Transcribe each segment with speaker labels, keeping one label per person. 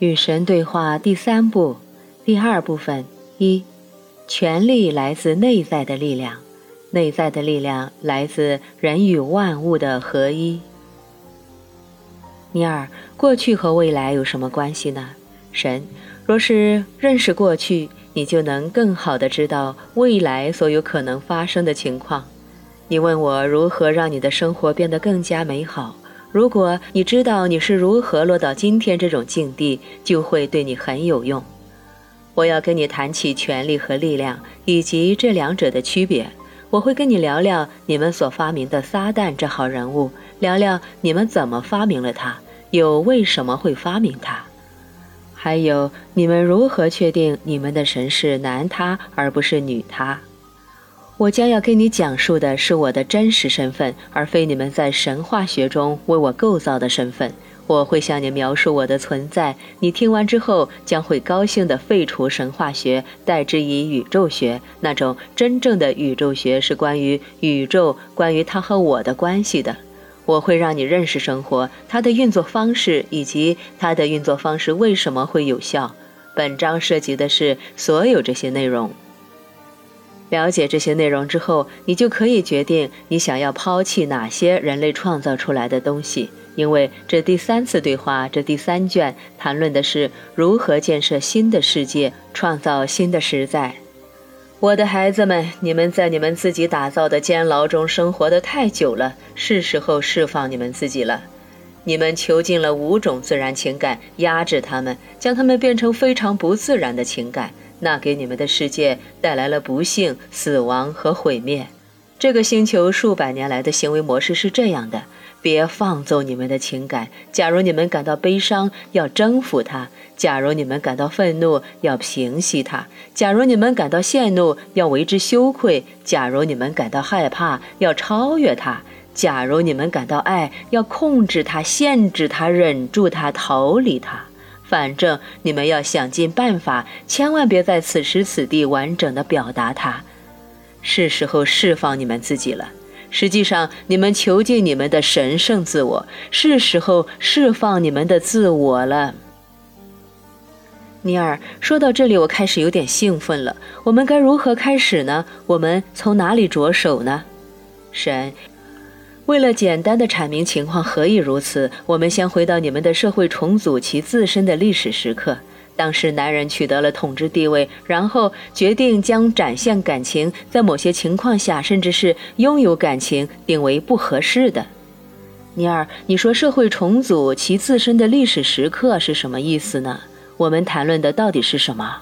Speaker 1: 与神对话第三部，第二部分一：权力来自内在的力量，内在的力量来自人与万物的合一。尼尔，过去和未来有什么关系呢？神，若是认识过去，你就能更好的知道未来所有可能发生的情况。你问我如何让你的生活变得更加美好？如果你知道你是如何落到今天这种境地，就会对你很有用。我要跟你谈起权力和力量以及这两者的区别。我会跟你聊聊你们所发明的撒旦这号人物，聊聊你们怎么发明了他，又为什么会发明他，还有你们如何确定你们的神是男他而不是女他。我将要跟你讲述的是我的真实身份，而非你们在神话学中为我构造的身份。我会向你描述我的存在，你听完之后将会高兴地废除神话学，代之以宇宙学。那种真正的宇宙学是关于宇宙，关于它和我的关系的。我会让你认识生活，它的运作方式，以及它的运作方式为什么会有效。本章涉及的是所有这些内容。了解这些内容之后，你就可以决定你想要抛弃哪些人类创造出来的东西。因为这第三次对话，这第三卷谈论的是如何建设新的世界，创造新的实在。我的孩子们，你们在你们自己打造的监牢中生活的太久了，是时候释放你们自己了。你们囚禁了五种自然情感，压制他们，将他们变成非常不自然的情感。那给你们的世界带来了不幸、死亡和毁灭。这个星球数百年来的行为模式是这样的：别放纵你们的情感。假如你们感到悲伤，要征服它；假如你们感到愤怒，要平息它；假如你们感到羡怒，要为之羞愧；假如你们感到害怕，要超越它；假如你们感到爱，要控制它、限制它、忍住它、逃离它。反正你们要想尽办法，千万别在此时此地完整的表达它。是时候释放你们自己了。实际上，你们囚禁你们的神圣自我，是时候释放你们的自我了。尼尔，说到这里，我开始有点兴奋了。我们该如何开始呢？我们从哪里着手呢？神。为了简单的阐明情况，何以如此？我们先回到你们的社会重组其自身的历史时刻。当时，男人取得了统治地位，然后决定将展现感情，在某些情况下，甚至是拥有感情，定为不合适的。尼尔，你说社会重组其自身的历史时刻是什么意思呢？我们谈论的到底是什么？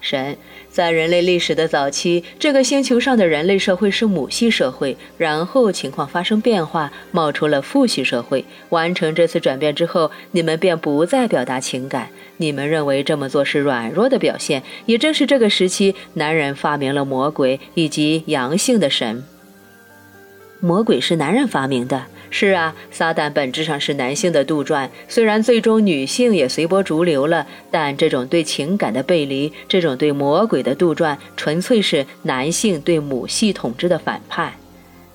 Speaker 1: 神。在人类历史的早期，这个星球上的人类社会是母系社会，然后情况发生变化，冒出了父系社会。完成这次转变之后，你们便不再表达情感。你们认为这么做是软弱的表现。也正是这个时期，男人发明了魔鬼以及阳性的神。魔鬼是男人发明的。是啊，撒旦本质上是男性的杜撰，虽然最终女性也随波逐流了，但这种对情感的背离，这种对魔鬼的杜撰，纯粹是男性对母系统治的反叛。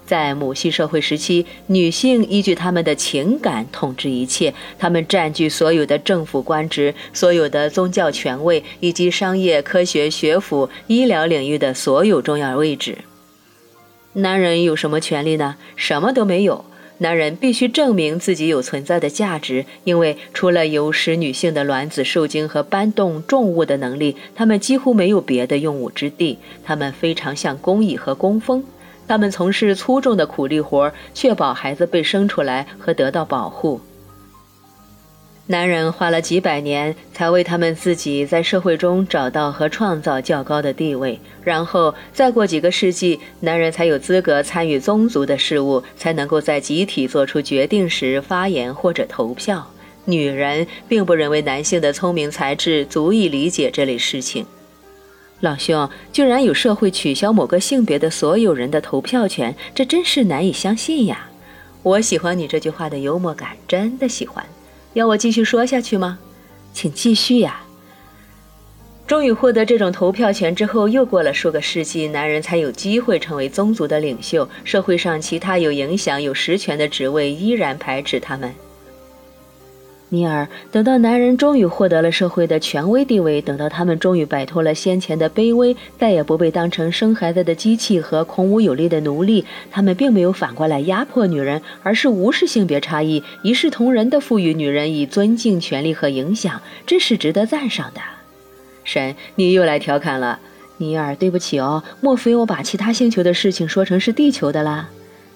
Speaker 1: 在母系社会时期，女性依据他们的情感统治一切，她们占据所有的政府官职、所有的宗教权位以及商业、科学、学府、医疗领域的所有重要位置。男人有什么权利呢？什么都没有。男人必须证明自己有存在的价值，因为除了有使女性的卵子受精和搬动重物的能力，他们几乎没有别的用武之地。他们非常像工蚁和工蜂，他们从事粗重的苦力活，确保孩子被生出来和得到保护。男人花了几百年才为他们自己在社会中找到和创造较高的地位，然后再过几个世纪，男人才有资格参与宗族的事务，才能够在集体做出决定时发言或者投票。女人并不认为男性的聪明才智足以理解这类事情。老兄，居然有社会取消某个性别的所有人的投票权，这真是难以相信呀！我喜欢你这句话的幽默感，真的喜欢。要我继续说下去吗？请继续呀。终于获得这种投票权之后，又过了数个世纪，男人才有机会成为宗族的领袖。社会上其他有影响、有实权的职位依然排斥他们。尼尔，等到男人终于获得了社会的权威地位，等到他们终于摆脱了先前的卑微，再也不被当成生孩子的机器和孔武有力的奴隶，他们并没有反过来压迫女人，而是无视性别差异，一视同仁地赋予女人以尊敬、权利和影响，这是值得赞赏的。神，你又来调侃了，尼尔，对不起哦，莫非我把其他星球的事情说成是地球的啦？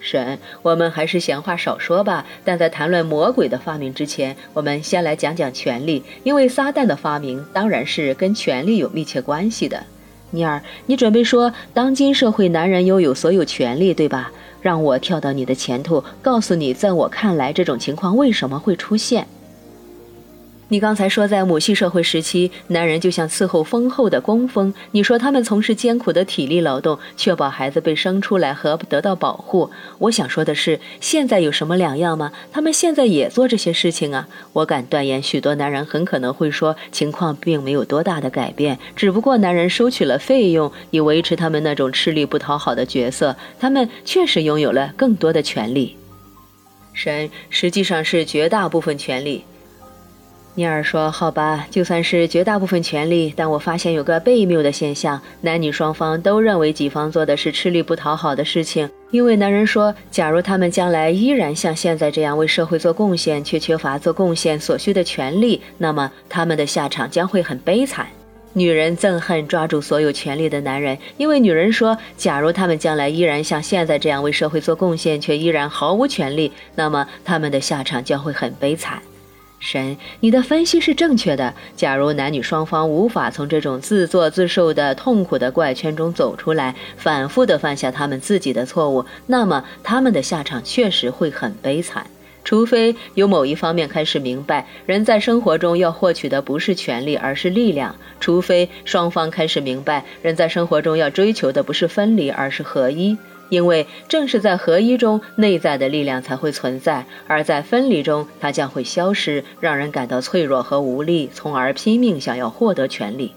Speaker 1: 神，我们还是闲话少说吧。但在谈论魔鬼的发明之前，我们先来讲讲权力，因为撒旦的发明当然是跟权力有密切关系的。尼尔，你准备说当今社会男人拥有所有权利，对吧？让我跳到你的前头，告诉你，在我看来，这种情况为什么会出现。你刚才说，在母系社会时期，男人就像伺候丰厚的工蜂。你说他们从事艰苦的体力劳动，确保孩子被生出来和得到保护。我想说的是，现在有什么两样吗？他们现在也做这些事情啊！我敢断言，许多男人很可能会说，情况并没有多大的改变，只不过男人收取了费用，以维持他们那种吃力不讨好的角色。他们确实拥有了更多的权利。神实际上是绝大部分权利。尼尔说：“好吧，就算是绝大部分权利，但我发现有个悖谬的现象：男女双方都认为己方做的是吃力不讨好的事情。因为男人说，假如他们将来依然像现在这样为社会做贡献，却缺乏做贡献所需的权利，那么他们的下场将会很悲惨。女人憎恨抓住所有权利的男人，因为女人说，假如他们将来依然像现在这样为社会做贡献，却依然毫无权利，那么他们的下场将会很悲惨。”神，你的分析是正确的。假如男女双方无法从这种自作自受的痛苦的怪圈中走出来，反复地犯下他们自己的错误，那么他们的下场确实会很悲惨。除非有某一方面开始明白，人在生活中要获取的不是权利，而是力量；除非双方开始明白，人在生活中要追求的不是分离，而是合一。因为正是在合一中，内在的力量才会存在；而在分离中，它将会消失，让人感到脆弱和无力，从而拼命想要获得权利。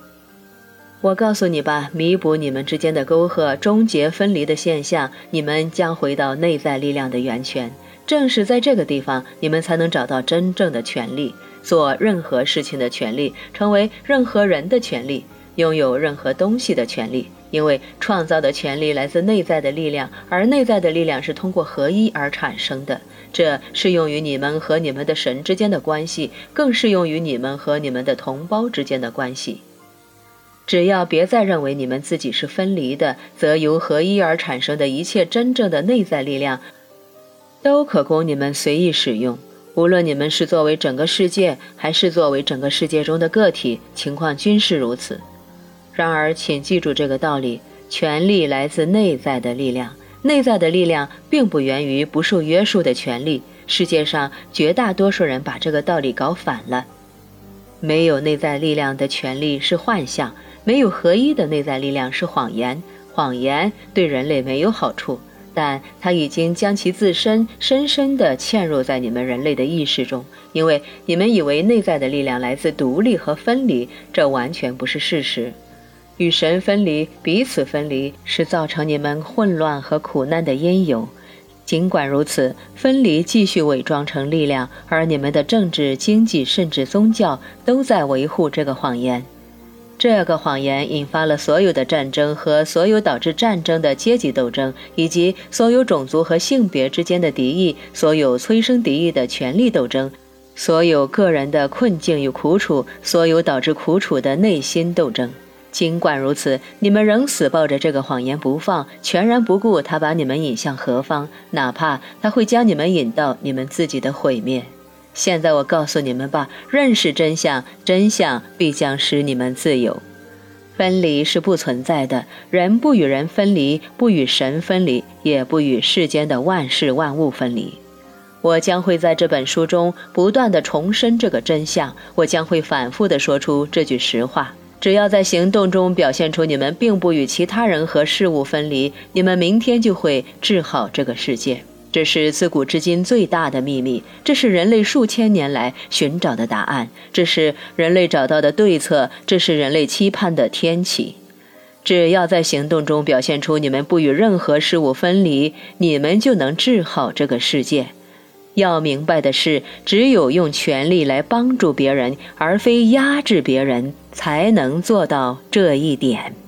Speaker 1: 我告诉你吧，弥补你们之间的沟壑，终结分离的现象，你们将回到内在力量的源泉。正是在这个地方，你们才能找到真正的权利，做任何事情的权利，成为任何人的权利，拥有任何东西的权利。因为创造的权利来自内在的力量，而内在的力量是通过合一而产生的。这适用于你们和你们的神之间的关系，更适用于你们和你们的同胞之间的关系。只要别再认为你们自己是分离的，则由合一而产生的一切真正的内在力量，都可供你们随意使用。无论你们是作为整个世界，还是作为整个世界中的个体，情况均是如此。然而，请记住这个道理：权力来自内在的力量，内在的力量并不源于不受约束的权利。世界上绝大多数人把这个道理搞反了。没有内在力量的权利是幻象，没有合一的内在力量是谎言。谎言对人类没有好处，但它已经将其自身深深地嵌入在你们人类的意识中，因为你们以为内在的力量来自独立和分离，这完全不是事实。与神分离，彼此分离，是造成你们混乱和苦难的因由。尽管如此，分离继续伪装成力量，而你们的政治、经济甚至宗教都在维护这个谎言。这个谎言引发了所有的战争和所有导致战争的阶级斗争，以及所有种族和性别之间的敌意，所有催生敌意的权力斗争，所有个人的困境与苦楚，所有导致苦楚的内心斗争。尽管如此，你们仍死抱着这个谎言不放，全然不顾他把你们引向何方，哪怕他会将你们引到你们自己的毁灭。现在我告诉你们吧，认识真相，真相必将使你们自由。分离是不存在的，人不与人分离，不与神分离，也不与世间的万事万物分离。我将会在这本书中不断地重申这个真相，我将会反复地说出这句实话。只要在行动中表现出你们并不与其他人和事物分离，你们明天就会治好这个世界。这是自古至今最大的秘密，这是人类数千年来寻找的答案，这是人类找到的对策，这是人类期盼的天启。只要在行动中表现出你们不与任何事物分离，你们就能治好这个世界。要明白的是，只有用权力来帮助别人，而非压制别人，才能做到这一点。